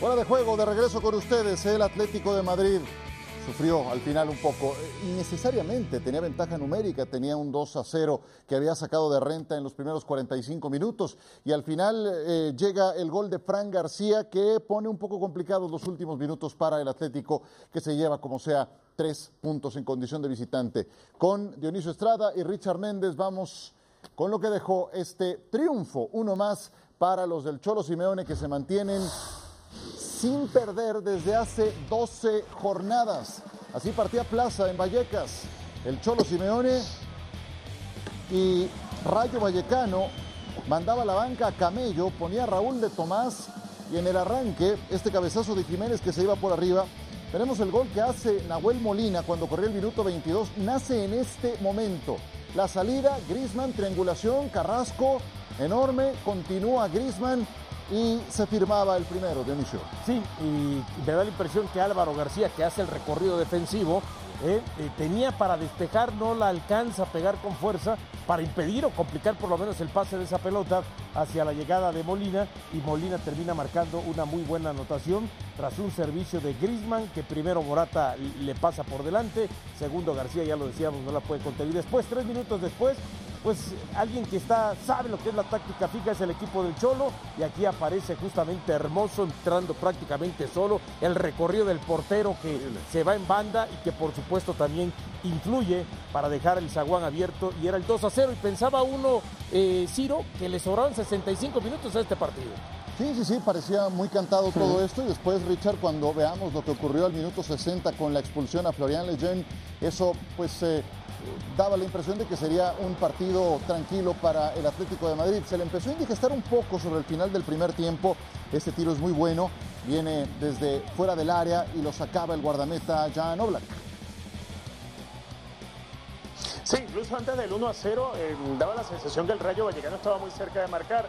Fuera de juego, de regreso con ustedes, el Atlético de Madrid sufrió al final un poco. Innecesariamente tenía ventaja numérica, tenía un 2 a 0 que había sacado de renta en los primeros 45 minutos y al final eh, llega el gol de Fran García que pone un poco complicados los últimos minutos para el Atlético que se lleva como sea tres puntos en condición de visitante. Con Dionisio Estrada y Richard Méndez vamos con lo que dejó este triunfo, uno más para los del Cholo Simeone que se mantienen sin perder desde hace 12 jornadas. Así partía Plaza en Vallecas. El Cholo Simeone y Rayo Vallecano mandaba la banca a Camello, ponía a Raúl de Tomás y en el arranque, este cabezazo de Jiménez que se iba por arriba, tenemos el gol que hace Nahuel Molina cuando corrió el minuto 22, nace en este momento. La salida, Grisman, triangulación, Carrasco, enorme, continúa Grisman y se firmaba el primero, Dionisio. Sí, y me da la impresión que Álvaro García, que hace el recorrido defensivo, eh, eh, tenía para despejar, no la alcanza a pegar con fuerza para impedir o complicar por lo menos el pase de esa pelota hacia la llegada de Molina. Y Molina termina marcando una muy buena anotación tras un servicio de Grisman que primero Morata le pasa por delante, segundo García ya lo decíamos no la puede contener. Y después tres minutos después pues alguien que está, sabe lo que es la táctica fija es el equipo del Cholo. Y aquí aparece justamente hermoso entrando prácticamente solo el recorrido del portero que se va en banda y que por supuesto también influye para dejar el zaguán abierto y era el 2 a 0 y pensaba uno, eh, Ciro, que le sobraban 65 minutos a este partido. Sí, sí, sí, parecía muy cantado todo esto y después Richard cuando veamos lo que ocurrió al minuto 60 con la expulsión a Florian Lejeune, eso pues eh, daba la impresión de que sería un partido tranquilo para el Atlético de Madrid. Se le empezó a indigestar un poco sobre el final del primer tiempo. Este tiro es muy bueno, viene desde fuera del área y lo sacaba el guardameta Jan Oblak. Sí, incluso antes del 1 a 0 eh, daba la sensación que el Rayo Vallecano estaba muy cerca de marcar.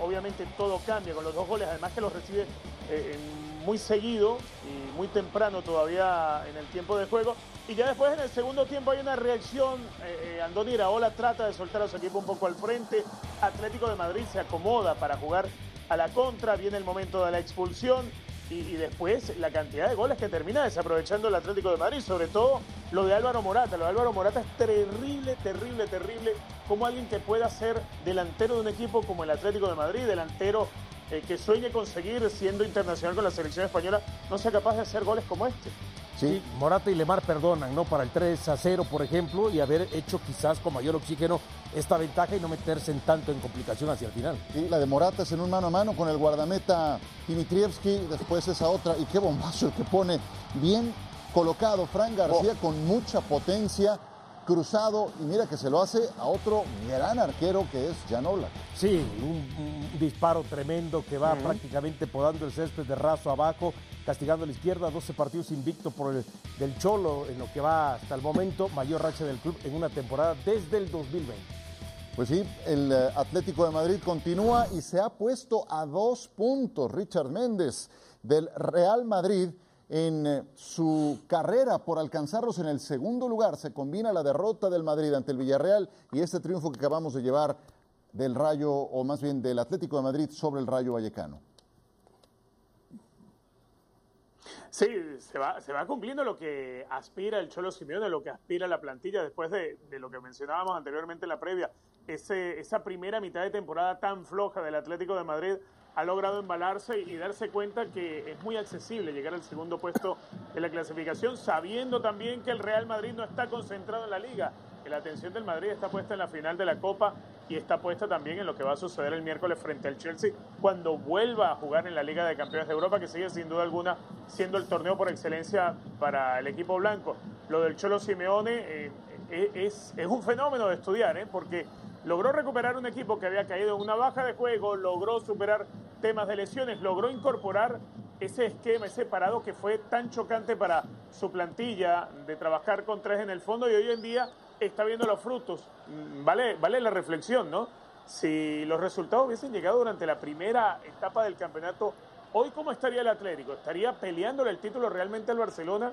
Obviamente todo cambia con los dos goles, además que los recibe eh, muy seguido y muy temprano todavía en el tiempo de juego. Y ya después en el segundo tiempo hay una reacción. Eh, Andoni Iraola trata de soltar a su equipo un poco al frente. Atlético de Madrid se acomoda para jugar a la contra. Viene el momento de la expulsión. Y, después la cantidad de goles que termina desaprovechando el Atlético de Madrid. Sobre todo lo de Álvaro Morata. Lo de Álvaro Morata es terrible, terrible, terrible. Como alguien que pueda ser delantero de un equipo como el Atlético de Madrid. Delantero eh, que sueñe conseguir siendo internacional con la selección española. No sea capaz de hacer goles como este. Sí. Morata y Lemar perdonan, ¿no? Para el 3 a 0, por ejemplo, y haber hecho quizás con mayor oxígeno esta ventaja y no meterse en tanto en complicación hacia el final. Sí, la de Morata es en un mano a mano con el guardameta Dimitrievski, después esa otra, y qué bombazo el que pone bien colocado Fran García oh. con mucha potencia cruzado y mira que se lo hace a otro gran arquero que es Jan Oblak. Sí, un, disparo tremendo que va prácticamente podando el césped de raso abajo, castigando a la izquierda, 12 partidos invicto por el del Cholo en lo que va hasta el momento, mayor racha del club en una temporada desde el 2020. Pues sí, el eh, Atlético de Madrid continúa y se ha puesto a dos puntos Richard Méndez del Real Madrid en eh, su carrera por alcanzarlos en el segundo lugar. Se combina la derrota del Madrid ante el Villarreal y este triunfo que acabamos de llevar del Rayo, o más bien del Atlético de Madrid sobre el Rayo Vallecano. Sí, se va, cumpliendo lo que aspira el Cholo Simeone, lo que aspira la plantilla después de, lo que mencionábamos anteriormente en la previa. Esa primera mitad de temporada tan floja del Atlético de Madrid ha logrado embalarse y darse cuenta que es muy accesible llegar al segundo puesto de la clasificación, sabiendo también que el Real Madrid no está concentrado en la liga, que la atención del Madrid está puesta en la final de la Copa y está puesta también en lo que va a suceder el miércoles frente al Chelsea cuando vuelva a jugar en la Liga de Campeones de Europa, que sigue sin duda alguna siendo el torneo por excelencia para el equipo blanco. Lo del Cholo Simeone eh, eh, es, es un fenómeno de estudiar, ¿eh? porque logró recuperar un equipo que había caído en una baja de juego, logró superar temas de lesiones, logró incorporar ese esquema, ese parado que fue tan chocante para su plantilla de trabajar con tres en el fondo y hoy en día está viendo los frutos. Mm, vale, vale la reflexión, ¿no? Si los resultados hubiesen llegado durante la primera etapa del campeonato, hoy cómo estaría el Atlético? ¿Estaría peleándole el título realmente al Barcelona?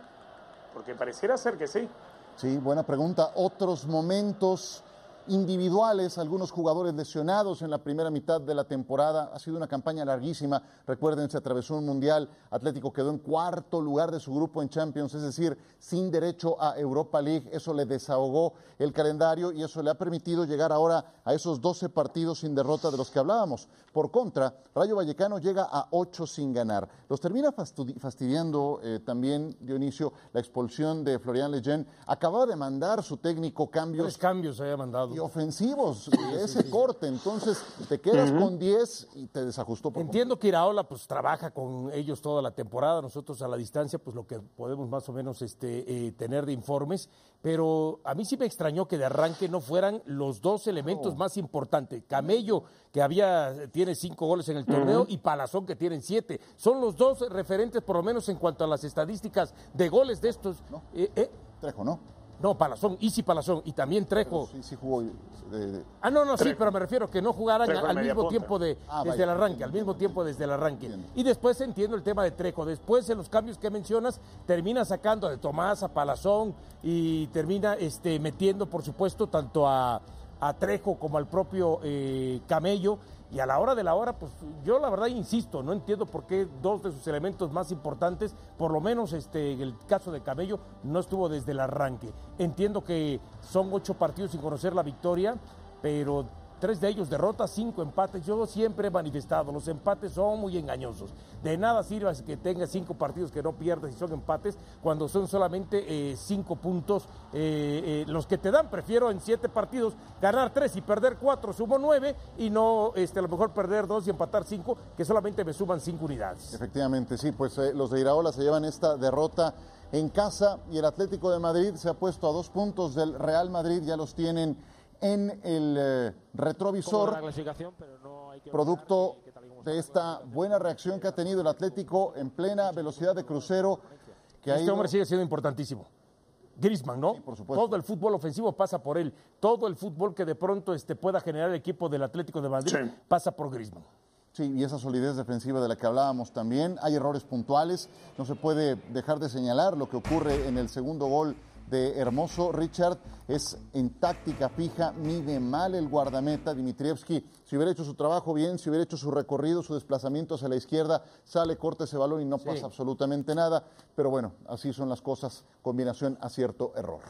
Porque pareciera ser que sí. Sí, buena pregunta. Otros momentos individuales, algunos jugadores lesionados en la primera mitad de la temporada. Ha sido una campaña larguísima. Recuerden, se atravesó un mundial. Atlético quedó en cuarto lugar de su grupo en Champions, es decir, sin derecho a Europa League. Eso le desahogó el calendario y eso le ha permitido llegar ahora a esos 12 partidos sin derrota de los que hablábamos. Por contra, Rayo Vallecano llega a 8 sin ganar. Los termina fastidiando eh, también, Dionisio, la expulsión de Florian Lejeune. Acababa de mandar su técnico cambios. Tres cambios había mandado ofensivos de ese corte. Entonces te quedas con 10 y te desajustó. Por Entiendo que Iraola pues trabaja con ellos toda la temporada. Nosotros a la distancia pues lo que podemos más o menos este, eh, tener de informes. Pero a mí sí me extrañó que de arranque no fueran los dos elementos más importantes. Camello, que había, tiene cinco goles en el torneo, y Palazón, que tienen siete. Son los dos referentes, por lo menos en cuanto a las estadísticas de goles de estos. Eh, eh. Trejo, ¿no? No, Palazón, Easy Palazón y también Trejo. sí, sí jugó. Ah, no, no, sí, pero me refiero que no jugaran al mismo tiempo de, ah, desde el arranque, al mismo tiempo desde el arranque. Y después entiendo el tema de Trejo. Después en los cambios que mencionas, termina sacando de Tomás a Palazón y termina este, metiendo, por supuesto, tanto a, a Trejo como al propio eh, Camello y a la hora de la hora, pues yo la verdad insisto, no entiendo por qué dos de sus elementos más importantes, por lo menos este, el caso de Cabello, no estuvo desde el arranque. Entiendo que son ocho partidos sin conocer la victoria, pero tres de ellos derrotas, cinco empates. Yo siempre he manifestado, los empates son muy engañosos. De nada sirve que tengas cinco partidos que no pierdas y son empates cuando son solamente eh, cinco puntos eh, eh, los que te dan. Prefiero en siete partidos ganar tres y perder cuatro, sumo nueve y no este, a lo mejor perder dos y empatar cinco, que solamente me suman cinco unidades. Efectivamente, sí, pues los de Iraola se llevan esta derrota en casa y el Atlético de Madrid se ha puesto a dos puntos del Real Madrid, ya los tienen en el eh, retrovisor, producto de esta buena reacción que ha tenido el Atlético en plena velocidad de crucero. Que este hombre sigue siendo importantísimo. Grisman, ¿no? por supuesto. Todo el fútbol ofensivo pasa por él. Todo el fútbol que de pronto este, pueda generar el equipo del Atlético de Madrid pasa por Grisman. Sí, y esa solidez defensiva de la que hablábamos también. Hay errores puntuales. No se puede dejar de señalar lo que ocurre en el segundo gol de Hermoso. Richard es en táctica fija, mide mal el guardameta. Dimitrievski, si hubiera hecho su trabajo bien, si hubiera hecho su recorrido, su desplazamiento hacia la izquierda, sale, corta ese balón y no pasa absolutamente nada. Pero bueno, así son las cosas, combinación acierto, error.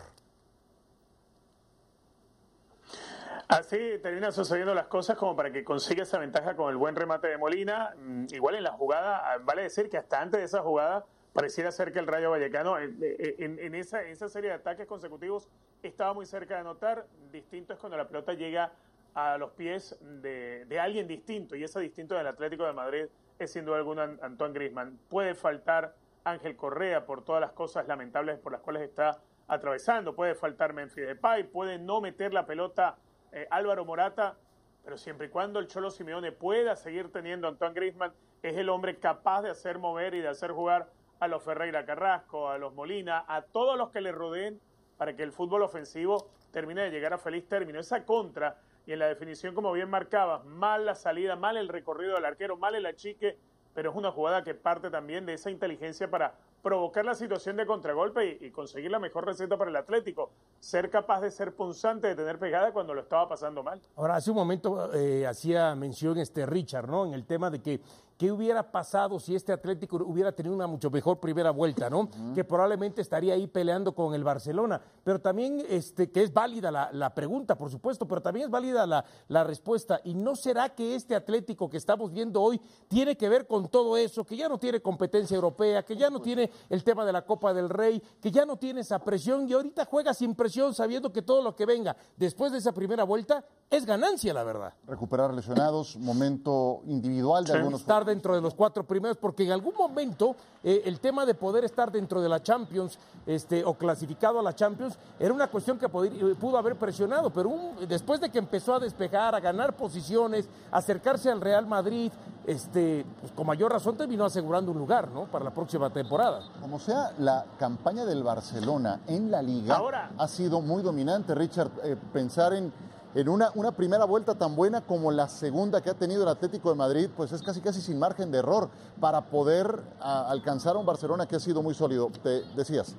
Así terminan sucediendo las cosas como para que consiga esa ventaja con el buen remate de Molina. Mm, igual en la jugada, vale decir que hasta antes de esa jugada pareciera ser que el Rayo Vallecano eh, eh, en, esa, serie de ataques consecutivos estaba muy cerca de anotar. Distinto es cuando la pelota llega a los pies de, alguien distinto, y ese distinto del Atlético de Madrid es sin duda alguna Antoine Grisman. Puede faltar Ángel Correa por todas las cosas lamentables por las cuales está atravesando, puede faltar Memphis Depay, puede no meter la pelota eh, Álvaro Morata, pero siempre y cuando el Cholo Simeone pueda seguir teniendo Antoine Grisman, es el hombre capaz de hacer mover y de hacer jugar a los Ferreira Carrasco, a los Molina, a todos los que le rodeen para que el fútbol ofensivo termine de llegar a feliz término. Esa contra, y en la definición, como bien marcaba, mal la salida, mal el recorrido del arquero, mal el achique, pero es una jugada que parte también de esa inteligencia para provocar la situación de contragolpe y, conseguir la mejor receta para el Atlético. Ser capaz de ser punzante, de tener pegada cuando lo estaba pasando mal. Ahora, hace un momento eh, hacía mención este Richard, ¿no? En el tema de que qué hubiera pasado si este Atlético hubiera tenido una mucho mejor primera vuelta, ¿no? Que probablemente estaría ahí peleando con el Barcelona. Pero también, este, que es válida la, pregunta, por supuesto, pero también es válida la, la respuesta. ¿Y no será que este Atlético que estamos viendo hoy tiene que ver con todo eso, que ya no tiene competencia europea, que ya no tiene el tema de la Copa del Rey, que ya no tiene esa presión y ahorita juega sin presión sabiendo que todo lo que venga después de esa primera vuelta es ganancia, la verdad. Recuperar lesionados, momento individual de algunos. Estar dentro de los cuatro primeros, porque en algún momento eh, el tema de poder estar dentro de la Champions este, o clasificado a la Champions era una cuestión que eh, pudo haber presionado, pero después de que empezó a despejar, a ganar posiciones, acercarse al Real Madrid, este, pues con mayor razón terminó asegurando un lugar ¿no? para la próxima temporada. Como sea, la campaña del Barcelona en la liga ha sido muy dominante, Richard. Eh, pensar en, en una, una, primera vuelta tan buena como la segunda que ha tenido el Atlético de Madrid, pues es casi casi sin margen de error para poder alcanzar a un Barcelona que ha sido muy sólido. Te decías.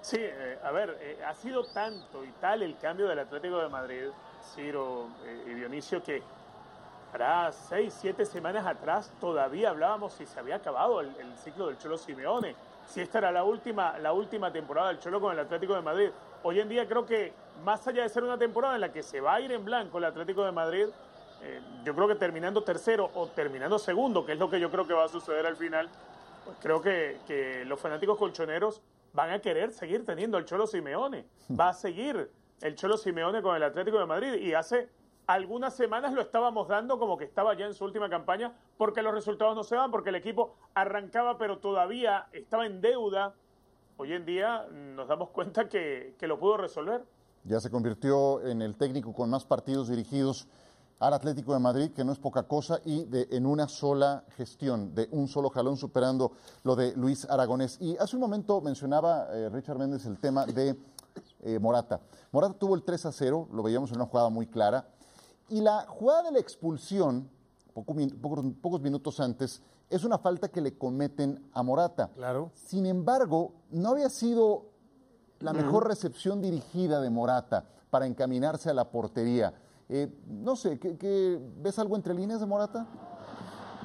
Sí, eh, a ver, eh, ha sido tanto y tal el cambio del Atlético de Madrid, Ciro eh, y Dionisio, que para seis, siete semanas atrás todavía hablábamos si se había acabado el, el, ciclo del Cholo Simeone, si esta era la última, la última temporada del Cholo con el Atlético de Madrid. Hoy en día creo que más allá de ser una temporada en la que se va a ir en blanco el Atlético de Madrid, yo creo que terminando tercero o terminando segundo, que es lo que yo creo que va a suceder al final, pues creo que, que los fanáticos colchoneros van a querer seguir teniendo el Cholo Simeone. Va a seguir el Cholo Simeone con el Atlético de Madrid. Y hace algunas semanas lo estábamos dando como que estaba ya en su última campaña porque los resultados no se van, porque el equipo arrancaba pero todavía estaba en deuda. Hoy en día nos damos cuenta que, que lo pudo resolver. Ya se convirtió en el técnico con más partidos dirigidos al Atlético de Madrid, que no es poca cosa, y de, en una sola gestión, de un solo jalón, superando lo de Luis Aragonés. Y hace un momento mencionaba eh, Richard Méndez el tema de eh, Morata. Morata tuvo el 3 a 0, lo veíamos en una jugada muy clara, y la jugada de la expulsión, poco, pocos, pocos minutos antes, es una falta que le cometen a Morata. Claro. Sin embargo, no había sido la mejor recepción dirigida de Morata para encaminarse a la portería. Eh, no sé, ¿qué, ¿qué, ves algo entre líneas de Morata?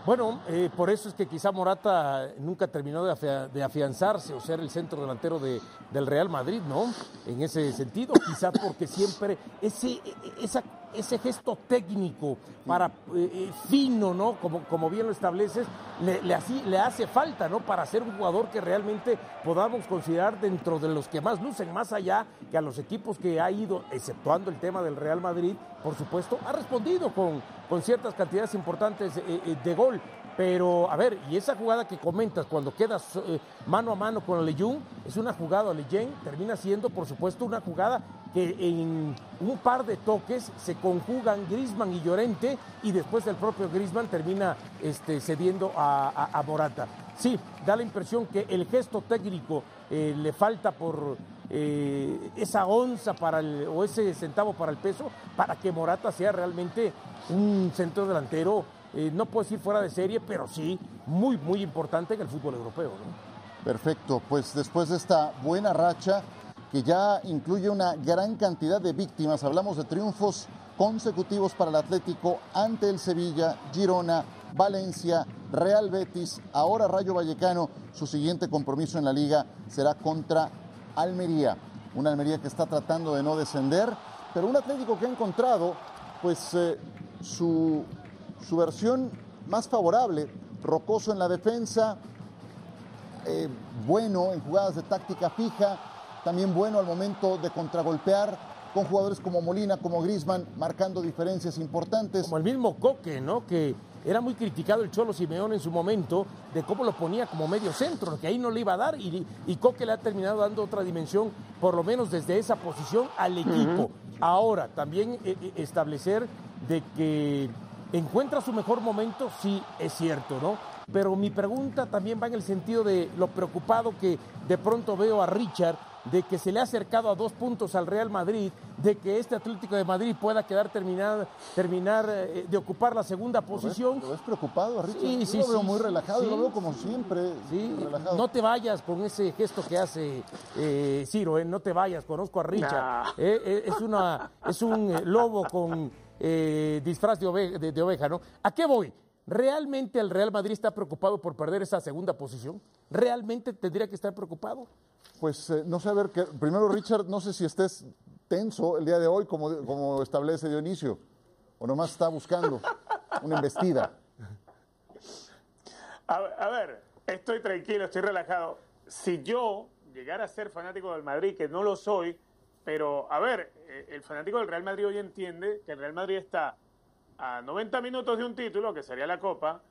Bueno, eh, por eso es que quizá Morata nunca terminó de, afia de afianzarse o ser el centro delantero de, del Real Madrid, ¿no? En ese sentido, quizás porque siempre ese, esa, ese gesto técnico para eh, fino, ¿no? Como, como bien lo estableces, le hace falta, ¿no? Para ser un jugador que realmente podamos considerar dentro de los que más lucen, más allá que a los equipos que ha ido, exceptuando el tema del Real Madrid, por supuesto, ha respondido con, con ciertas cantidades importantes eh, de gol. Pero, a ver, y esa jugada que comentas cuando quedas eh, mano a mano con Leyun, es una jugada, Leyen termina siendo, por supuesto, una jugada que en un par de toques se conjugan Grisman y Llorente y después el propio Grisman termina este, cediendo a, Morata. Sí, da la impresión que el gesto técnico eh, le falta por eh, esa onza para o ese centavo para el peso para que Morata sea realmente un centro delantero eh, no puedo decir fuera de serie, pero sí muy, muy importante en el fútbol europeo. Perfecto, pues después de esta buena racha que ya incluye una gran cantidad de víctimas, hablamos de triunfos consecutivos para el Atlético ante el Sevilla, Girona, Valencia, Real Betis, ahora Rayo Vallecano, su siguiente compromiso en la liga será contra Almería, una Almería que está tratando de no descender, pero un Atlético que ha encontrado pues eh, su su versión más favorable. Rocoso en la defensa, eh, bueno en jugadas de táctica fija, también bueno al momento de contragolpear, con jugadores como Molina, como Grisman, marcando diferencias importantes. Como el mismo Coque, ¿no? Que era muy criticado el Cholo Simeón en su momento de cómo lo ponía como medio centro, que ahí no le iba a dar y, y Coque le ha terminado dando otra dimensión, por lo menos desde esa posición, al equipo. Uh -huh. Ahora, también eh, establecer de que ¿Encuentra su mejor momento? Sí, es cierto, ¿no? Pero mi pregunta también va en el sentido de lo preocupado que de pronto veo a Richard, de que se le ha acercado a dos puntos al Real Madrid, de que este Atlético de Madrid pueda quedar terminar, terminar eh, de ocupar la segunda posición. ¿Lo ves, preocupado, Richard? Sí, sí, yo lo veo sí, muy relajado, sí, lo veo como siempre. Sí, relajado. No te vayas con ese gesto que hace eh, Ciro, eh, no te vayas, conozco a Richard. Nah. Eh, es, una, es un lobo con eh, disfraz de oveja, de, de oveja, ¿no? ¿A qué voy? ¿Realmente el Real Madrid está preocupado por perder esa segunda posición? ¿Realmente tendría que estar preocupado? Pues eh, no sé, a ver, que, primero Richard, no sé si estés tenso el día de hoy como, como establece Dionisio, o nomás está buscando una embestida. A, a ver, estoy tranquilo, estoy relajado. Si yo llegara a ser fanático del Madrid, que no lo soy, pero, a ver, el fanático del Real Madrid hoy entiende que el Real Madrid está a 90 minutos de un título, que sería la Copa,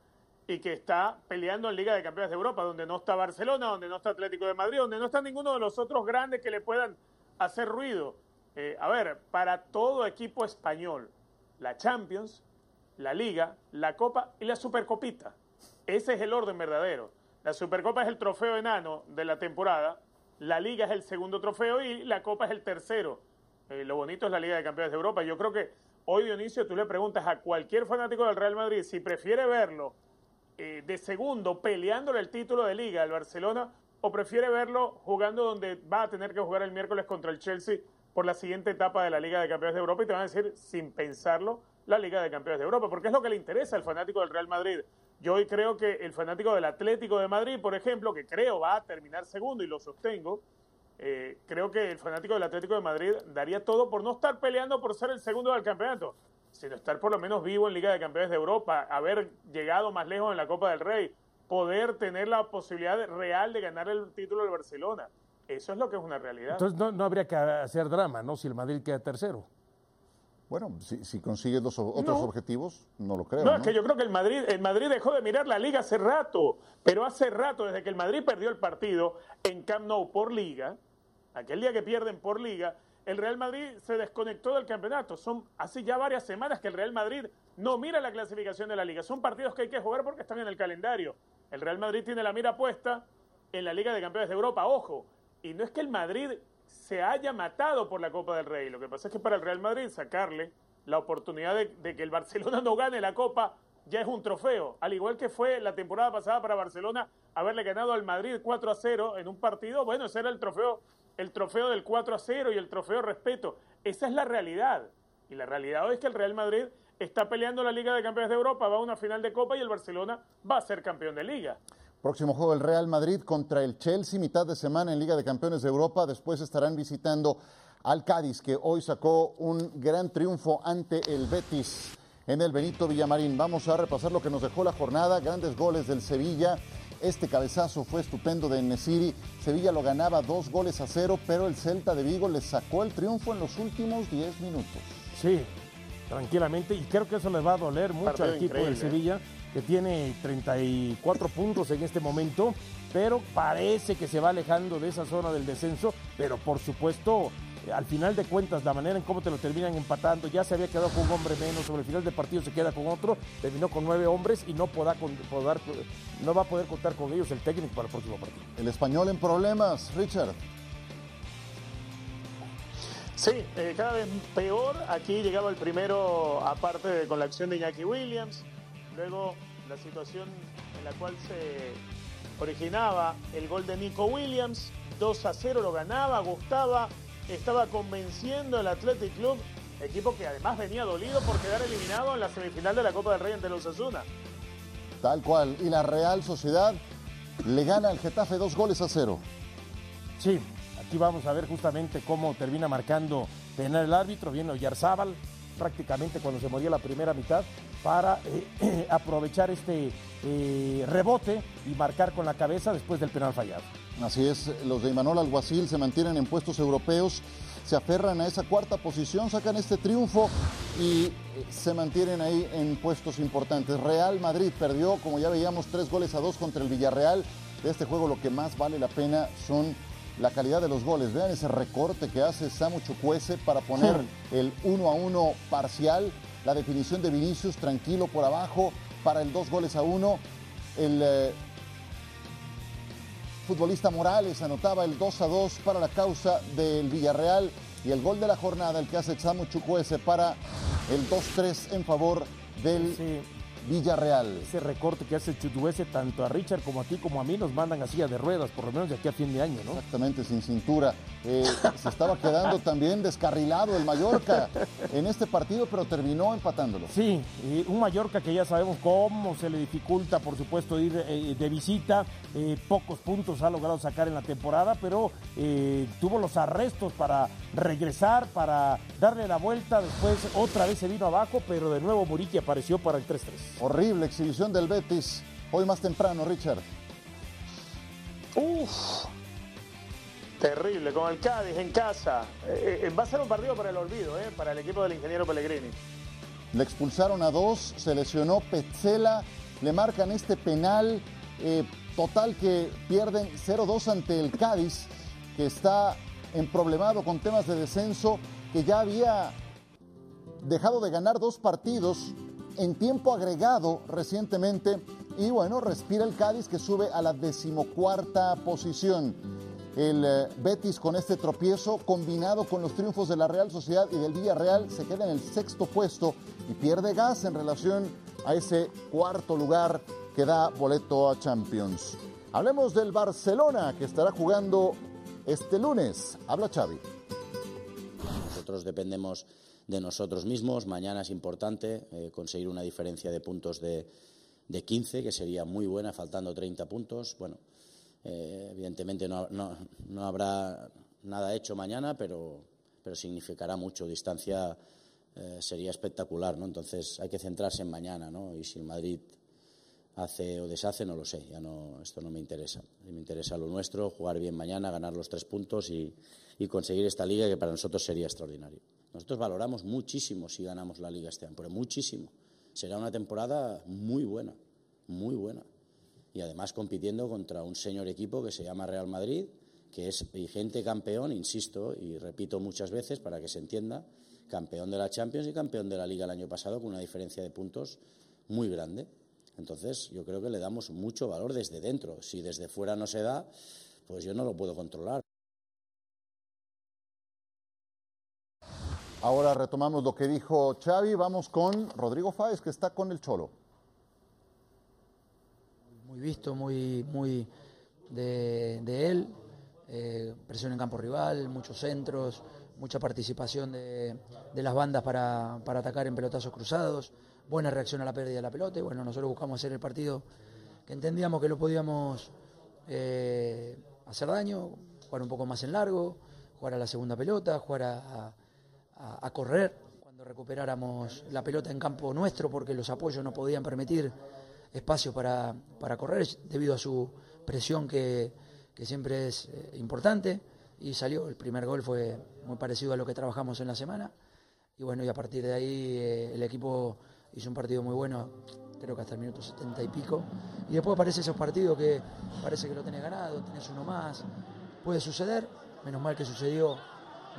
y que está peleando en Liga de Campeones de Europa, donde no está Barcelona, donde no está Atlético de Madrid, donde no está ninguno de los otros grandes que le puedan hacer ruido. Eh, a ver, para todo equipo español, la Champions, la Liga, la Copa y la Supercopita. Ese es el orden verdadero. La Supercopa es el trofeo enano de la temporada, la Liga es el segundo trofeo y la Copa es el tercero. Eh, lo bonito es la Liga de Campeones de Europa. Yo creo que hoy, Dionisio, tú le preguntas a cualquier fanático del Real Madrid si prefiere verlo eh, de segundo peleándole el título de Liga al Barcelona o prefiere verlo jugando donde va a tener que jugar el miércoles contra el Chelsea por la siguiente etapa de la Liga de Campeones de Europa? Y te van a decir, sin pensarlo, la Liga de Campeones de Europa, porque es lo que le interesa al fanático del Real Madrid. Yo hoy creo que el fanático del Atlético de Madrid, por ejemplo, que creo va a terminar segundo y lo sostengo, eh, creo que el fanático del Atlético de Madrid daría todo por no estar peleando por ser el segundo del campeonato, sino estar por lo menos vivo en Liga de Campeones de Europa, haber llegado más lejos en la Copa del Rey, poder tener la posibilidad real de ganar el título del Barcelona. Eso es lo que es una realidad. Entonces no, no habría que hacer drama, ¿no? Si el Madrid queda tercero. Bueno, si, si consigues los otros No. objetivos, no lo creo. No, ¿no? es que yo creo que el Madrid, el Madrid dejó de mirar la liga hace rato, pero hace rato, desde que el Madrid perdió el partido en Camp Nou por liga, aquel día que pierden por liga, el Real Madrid se desconectó del campeonato. Son hace ya varias semanas que el Real Madrid no mira la clasificación de la liga. Son partidos que hay que jugar porque están en el calendario. El Real Madrid tiene la mira puesta en la Liga de Campeones de Europa, ojo. Y no es que el Madrid se haya matado por la Copa del Rey. Lo que pasa es que para el Real Madrid sacarle la oportunidad de, que el Barcelona no gane la Copa ya es un trofeo. Al igual que fue la temporada pasada para Barcelona haberle ganado al Madrid 4 a 0 en un partido, bueno, ese era el trofeo, el trofeo del 4 a 0 y el trofeo respeto. Esa es la realidad. Y la realidad hoy es que el Real Madrid está peleando la Liga de Campeones de Europa, va a una final de Copa y el Barcelona va a ser campeón de Liga. Próximo juego el Real Madrid contra el Chelsea, mitad de semana en Liga de Campeones de Europa. Después estarán visitando al Cádiz, que hoy sacó un gran triunfo ante el Betis en el Benito Villamarín. Vamos a repasar lo que nos dejó la jornada. Grandes goles del Sevilla. Este cabezazo fue estupendo de Nesiri. Sevilla lo ganaba dos goles a cero, pero el Celta de Vigo le sacó el triunfo en los últimos 10 minutos. Sí, tranquilamente. Y creo que eso les va a doler mucho Partido al equipo del increíble, ¿eh? Sevilla, que tiene 34 puntos en este momento, pero parece que se va alejando de esa zona del descenso. Pero por supuesto, al final de cuentas, la manera en cómo te lo terminan empatando, ya se había quedado con un hombre menos, sobre el final del partido se queda con otro, terminó con nueve hombres y no, podrá con- podar- no va a poder contar con ellos el técnico para el próximo partido. El español en problemas, Richard. Sí, eh, cada vez peor. Aquí llegaba el primero, aparte de- con la acción de Iñaki Williams. Luego la situación en la cual se originaba el gol de Nico Williams. 2 a 0 lo ganaba, gustaba, estaba convenciendo el Athletic Club. Equipo que además venía dolido por quedar eliminado en la semifinal de la Copa del Rey ante los Osasuna. Tal cual. Y la Real Sociedad le gana al Getafe dos goles a cero. Sí, aquí vamos a ver justamente cómo termina marcando penal el árbitro, viene Oyarzábal prácticamente cuando se moría la primera mitad para eh, aprovechar este eh, rebote y marcar con la cabeza después del penal fallado. Así es, los de Imanol Alguacil se mantienen en puestos europeos, se aferran a esa cuarta posición, sacan este triunfo y eh, se mantienen ahí en puestos importantes. Real Madrid perdió, como ya veíamos, tres goles a dos contra el Villarreal. De este juego lo que más vale la pena son la calidad de los goles. Vean ese recorte que hace Samu Chukwueze para poner el 1 a 1 parcial. La definición de Vinicius tranquilo por abajo para el dos goles a uno. El eh, futbolista Morales anotaba el 2 a 2 para la causa del Villarreal y el gol de la jornada, el que hace Samu Chukwueze para el 2-3 en favor del Sí. Villarreal. Ese recorte que hace Chutuese tanto a Richard como a ti como a mí nos mandan a silla de ruedas, por lo menos de aquí a fin de año, ¿no? Exactamente, sin cintura. Eh, se estaba quedando también descarrilado el Mallorca en este partido, pero terminó empatándolo. Sí, un Mallorca que ya sabemos cómo se le dificulta, por supuesto, ir eh, de visita. eh, pocos puntos ha logrado sacar en la temporada, pero tuvo los arrestos para regresar, para darle la vuelta. Después otra vez se vino abajo, pero de nuevo Muriqui apareció para el 3-3. Horrible exhibición del Betis. Hoy más temprano, Richard. Uf, terrible, con el Cádiz en casa. Eh, eh, va a ser un partido para el olvido, eh, para el equipo del ingeniero Pellegrini. Le expulsaron a dos, se lesionó Petzela, le marcan este penal. eh, total que pierden 0-2 ante el Cádiz, que está emproblemado con temas de descenso, que ya había dejado de ganar dos partidos en tiempo agregado recientemente. Y bueno, respira el Cádiz que sube a la decimocuarta posición. El eh, Betis con este tropiezo, combinado con los triunfos de la Real Sociedad y del Villarreal, se queda en el sexto puesto y pierde gas en relación a ese cuarto lugar que da boleto a Champions. Hablemos del Barcelona que estará jugando este lunes. Habla Xavi. Nosotros dependemos de nosotros mismos. Mañana es importante eh, conseguir una diferencia de puntos de, de, 15, que sería muy buena, faltando 30 puntos. Bueno, eh, evidentemente no, no, no, habrá nada hecho mañana, pero, pero significará mucho. Distancia eh, sería espectacular, ¿no? Entonces hay que centrarse en mañana, ¿no? Y si el Madrid hace o deshace, no lo sé, ya no, esto no me interesa. Me interesa lo nuestro, jugar bien mañana, ganar los tres puntos y, y conseguir esta liga que para nosotros sería extraordinario. Nosotros valoramos muchísimo si ganamos la liga este año, pero muchísimo. Será una temporada muy buena, muy buena. Y además compitiendo contra un señor equipo que se llama Real Madrid, que es vigente campeón, insisto y repito muchas veces para que se entienda, campeón de la Champions y campeón de la Liga el año pasado con una diferencia de puntos muy grande. Entonces, yo creo que le damos mucho valor desde dentro. Si desde fuera no se da, pues yo no lo puedo controlar. Ahora retomamos lo que dijo Xavi. Vamos con Rodrigo Fáez, que está con el Cholo. Muy visto, muy, muy de, de él. Eh, presión en campo rival, muchos centros, mucha participación de, de las bandas para, para, atacar en pelotazos cruzados, buena reacción a la pérdida de la pelota. Y bueno, nosotros buscamos hacer el partido que entendíamos que lo podíamos eh, hacer daño, jugar un poco más en largo, jugar a la segunda pelota, jugar a, a, a correr cuando recuperáramos la pelota en campo nuestro, porque los apoyos no podían permitir espacio para, para correr debido a su presión que, que siempre es eh, importante y salió. El primer gol fue muy parecido a lo que trabajamos en la semana. Y bueno, y a partir de ahí eh, el equipo hizo un partido muy bueno, creo que hasta el minuto 70 y pico. Y después aparece esos partidos que parece que lo tenés ganado, tenés uno más. Puede suceder, menos mal que sucedió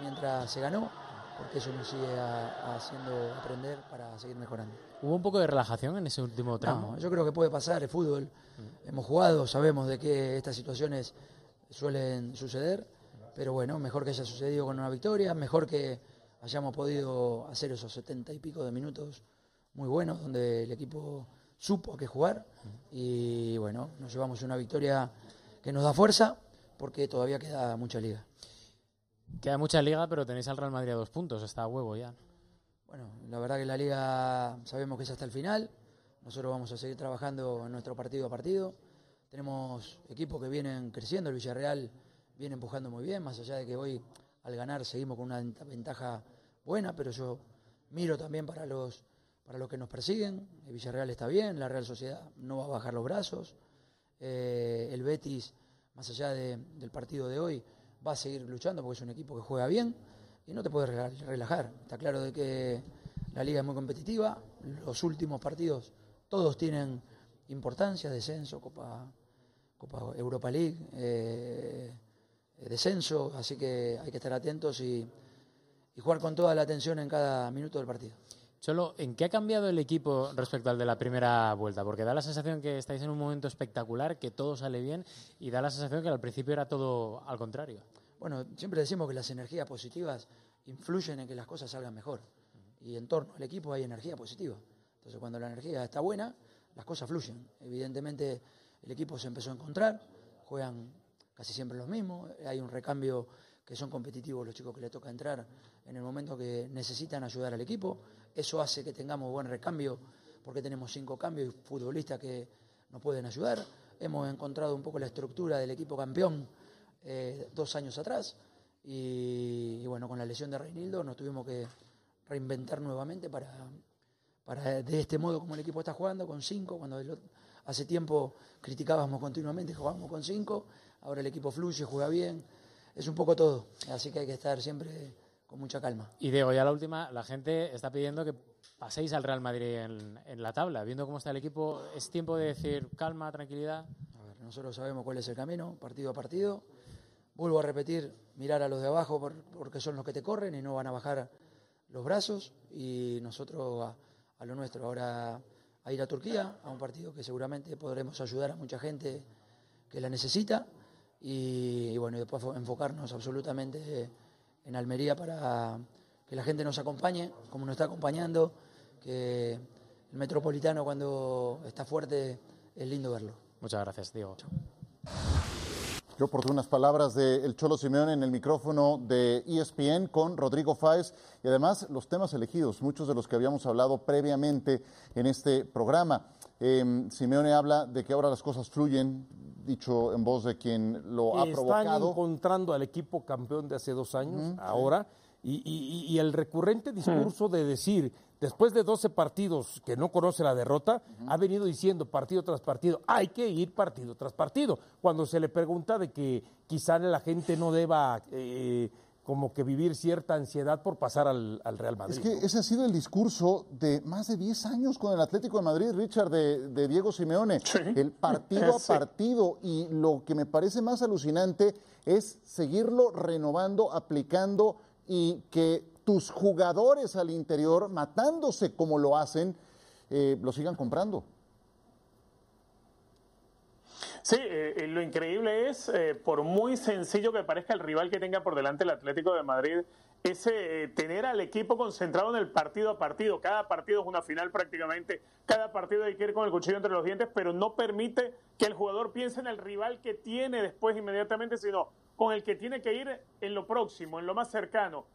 mientras se ganó, porque eso nos sigue a, haciendo aprender para seguir mejorando. ¿Hubo un poco de relajación en ese último tramo? No, yo creo que puede pasar, el fútbol. Mm. Hemos jugado, sabemos de que estas situaciones suelen suceder, pero bueno, mejor que haya sucedido con una victoria, mejor que hayamos podido hacer esos setenta y pico de minutos muy buenos, donde el equipo supo a qué jugar y bueno, nos llevamos una victoria que nos da fuerza porque todavía queda mucha liga. Queda mucha liga, pero tenéis al Real Madrid a dos puntos, está a huevo ya. Bueno, la verdad que la liga sabemos que es hasta el final, nosotros vamos a seguir trabajando en nuestro partido a partido. Tenemos equipos que vienen creciendo, el Villarreal viene empujando muy bien, más allá de que hoy al ganar seguimos con una ventaja buena, pero yo miro también para los, para los que nos persiguen, el Villarreal está bien, la Real Sociedad no va a bajar los brazos, eh, el Betis, más allá de, del partido de hoy, va a seguir luchando porque es un equipo que juega bien y no te puedes relajar. Está claro de que la liga es muy competitiva, los últimos partidos todos tienen importancia, descenso, Copa, Copa Europa League, eh, descenso, así que hay que estar atentos y, jugar con toda la atención en cada minuto del partido. Solo, ¿en qué ha cambiado el equipo respecto al de la primera vuelta? Porque da la sensación que estáis en un momento espectacular, que todo sale bien, y da la sensación que al principio era todo al contrario. Bueno, siempre decimos que las energías positivas influyen en que las cosas salgan mejor. Y en torno al equipo hay energía positiva. Entonces, cuando la energía está buena, las cosas fluyen. Evidentemente el equipo se empezó a encontrar, juegan casi siempre los mismos, hay un recambio que son competitivos los chicos que le toca entrar en el momento que necesitan ayudar al equipo. Eso hace que tengamos buen recambio porque tenemos cinco cambios y futbolistas que nos pueden ayudar. Hemos encontrado un poco la estructura del equipo campeón eh, dos años atrás y, bueno, con la lesión de Reinildo nos tuvimos que reinventar nuevamente para, para de este modo como el equipo está jugando, con cinco, cuando hace tiempo criticábamos continuamente, jugábamos con cinco, ahora el equipo fluye, juega bien, es un poco todo, así que hay que estar siempre con mucha calma. Y Diego, ya la última, la gente está pidiendo que paséis al Real Madrid en, en la tabla, viendo cómo está el equipo, ¿es tiempo de decir calma, tranquilidad? A ver, nosotros sabemos cuál es el camino, partido a partido, vuelvo a repetir, mirar a los de abajo porque son los que te corren y no van a bajar los brazos y nosotros... A, a lo nuestro. Ahora a ir a Turquía, a un partido que seguramente podremos ayudar a mucha gente que la necesita y, y bueno, y después enfocarnos absolutamente en Almería para que la gente nos acompañe, como nos está acompañando, que el Metropolitano cuando está fuerte es lindo verlo. Muchas gracias, Diego. Chao. Qué oportunas palabras de El Cholo Simeone en el micrófono de ESPN con Rodrigo Fáez y además los temas elegidos, muchos de los que habíamos hablado previamente en este programa. Eh, Simeone habla de que ahora las cosas fluyen, dicho en voz de quien lo ha Están provocado. encontrando al equipo campeón de hace dos años, ahora, y, y- y el recurrente discurso de decir, después de 12 partidos que no conoce la derrota, ha venido diciendo partido tras partido, hay que ir partido tras partido. Cuando se le pregunta de que quizá la gente no deba eh, como que vivir cierta ansiedad por pasar al, al Real Madrid. Es que ¿no? ese ha sido el discurso de más de 10 años con el Atlético de Madrid, Richard, de, de Diego Simeone. El partido a Sí. partido. Y lo que me parece más alucinante es seguirlo renovando, aplicando y que tus jugadores al interior, matándose como lo hacen, eh, lo sigan comprando. Sí, eh, eh, lo increíble es, eh, por muy sencillo que parezca el rival que tenga por delante el Atlético de Madrid, ese eh, tener al equipo concentrado en el partido a partido. Cada partido es una final prácticamente, cada partido hay que ir con el cuchillo entre los dientes, pero no permite que el jugador piense en el rival que tiene después inmediatamente, sino con el que tiene que ir en lo próximo, en lo más cercano.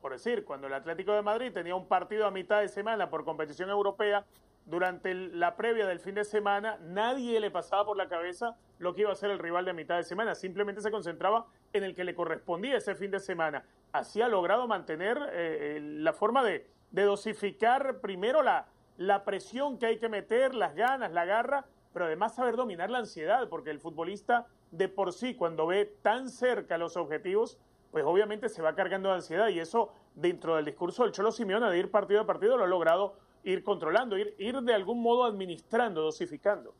Por decir, cuando el Atlético de Madrid tenía un partido a mitad de semana por competición europea, durante el- la previa del fin de semana, nadie le pasaba por la cabeza lo que iba a ser el rival de mitad de semana. Simplemente se concentraba en el que le correspondía ese fin de semana. Así ha logrado mantener eh, la forma de, de dosificar primero la, la presión que hay que meter, las ganas, la garra, pero además saber dominar la ansiedad, porque el futbolista de por sí, cuando ve tan cerca los objetivos, pues obviamente se va cargando de ansiedad y eso dentro del discurso del Cholo Simeone de ir partido a partido lo ha logrado ir controlando, ir, ir de algún modo administrando, dosificando.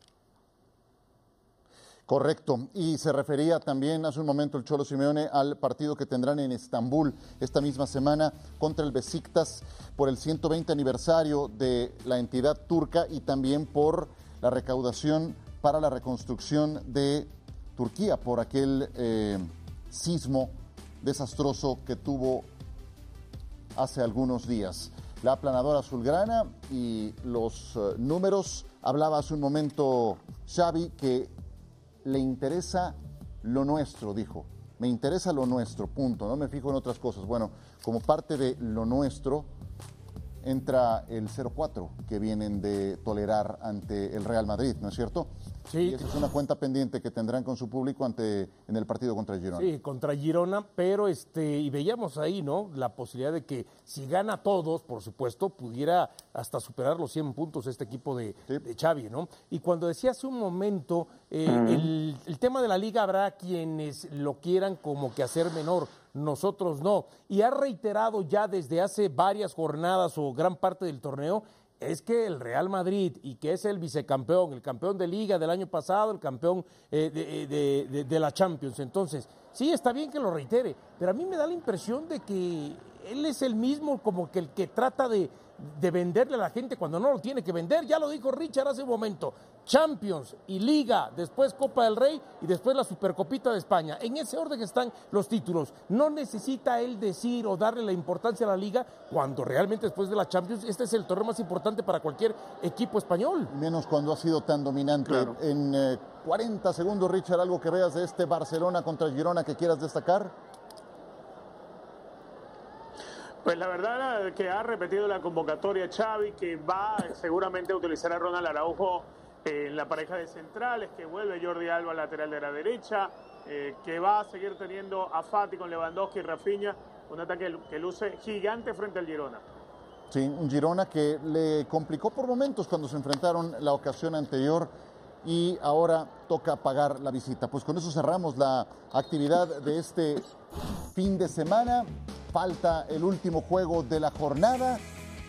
Correcto. Y se refería también hace un momento el Cholo Simeone al partido que tendrán en Estambul esta misma semana contra el Besiktas por el 120 aniversario de la entidad turca y también por la recaudación para la reconstrucción de Turquía por aquel eh, sismo desastroso que tuvo hace algunos días. La aplanadora azulgrana y los eh, números. Hablaba hace un momento Xavi que le interesa lo nuestro, dijo. Me interesa lo nuestro, punto. No me fijo en otras cosas. Bueno, como parte de lo nuestro entra el 0-4 que vienen de tolerar ante el Real Madrid, ¿no es cierto? Sí. Y es una cuenta pendiente que tendrán con su público ante en el partido contra Girona. Sí, contra Girona, pero este, y veíamos ahí, ¿no? La posibilidad de que si gana todos, por supuesto, pudiera hasta superar los 100 puntos este equipo de, Sí. de Xavi, ¿no? Y cuando decía hace un momento, eh, el, el tema de la liga habrá quienes lo quieran como que hacer menor, nosotros no. Y ha reiterado ya desde hace varias jornadas o gran parte del torneo es que el Real Madrid y que es el vicecampeón, el campeón de liga del año pasado, el campeón eh, de, de- de- la Champions. Entonces, sí, está bien que lo reitere, pero a mí me da la impresión de que él es el mismo como que el que trata de venderle a la gente cuando no lo tiene que vender. Ya lo dijo Richard hace un momento. Champions y Liga, después Copa del Rey y después la Supercopita de España. En ese orden están los títulos. No necesita él decir o darle la importancia a la Liga cuando realmente después de la Champions este es el torneo más importante para cualquier equipo español. menos cuando ha sido tan dominante. En eh, 40 segundos, Richard, algo que veas de este Barcelona contra Girona que quieras destacar. Pues la verdad que ha repetido la convocatoria Xavi, que va seguramente a utilizar a Ronald Araujo en la pareja de centrales, que vuelve Jordi Alba lateral de la derecha, eh, que va a seguir teniendo a Fati con Lewandowski y Rafinha, un ataque que luce gigante frente al Girona. Sí, un Girona que le complicó por momentos cuando se enfrentaron la ocasión anterior y ahora toca pagar la visita. Pues con eso cerramos la actividad de este fin de semana. Falta el último juego de la jornada,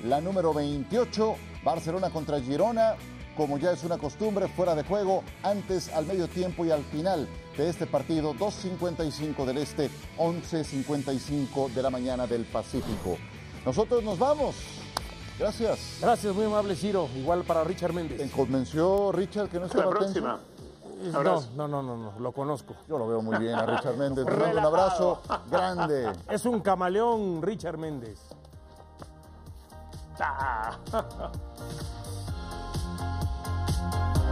la número 28, Barcelona contra Girona. Como ya es una costumbre, fuera de juego, antes, al medio tiempo y al final de este partido, 2.55 del Este, 11.55 de la mañana del Pacífico. Nosotros nos vamos. Gracias. Gracias, muy amable Ciro. Igual para Richard ¿Te Méndez. convenció Richard que no Hasta la estaba próxima. No, no, no, no, no, lo conozco. Yo lo veo muy bien a Richard Méndez. Te mando un abrazo grande. Es un camaleón Richard Méndez.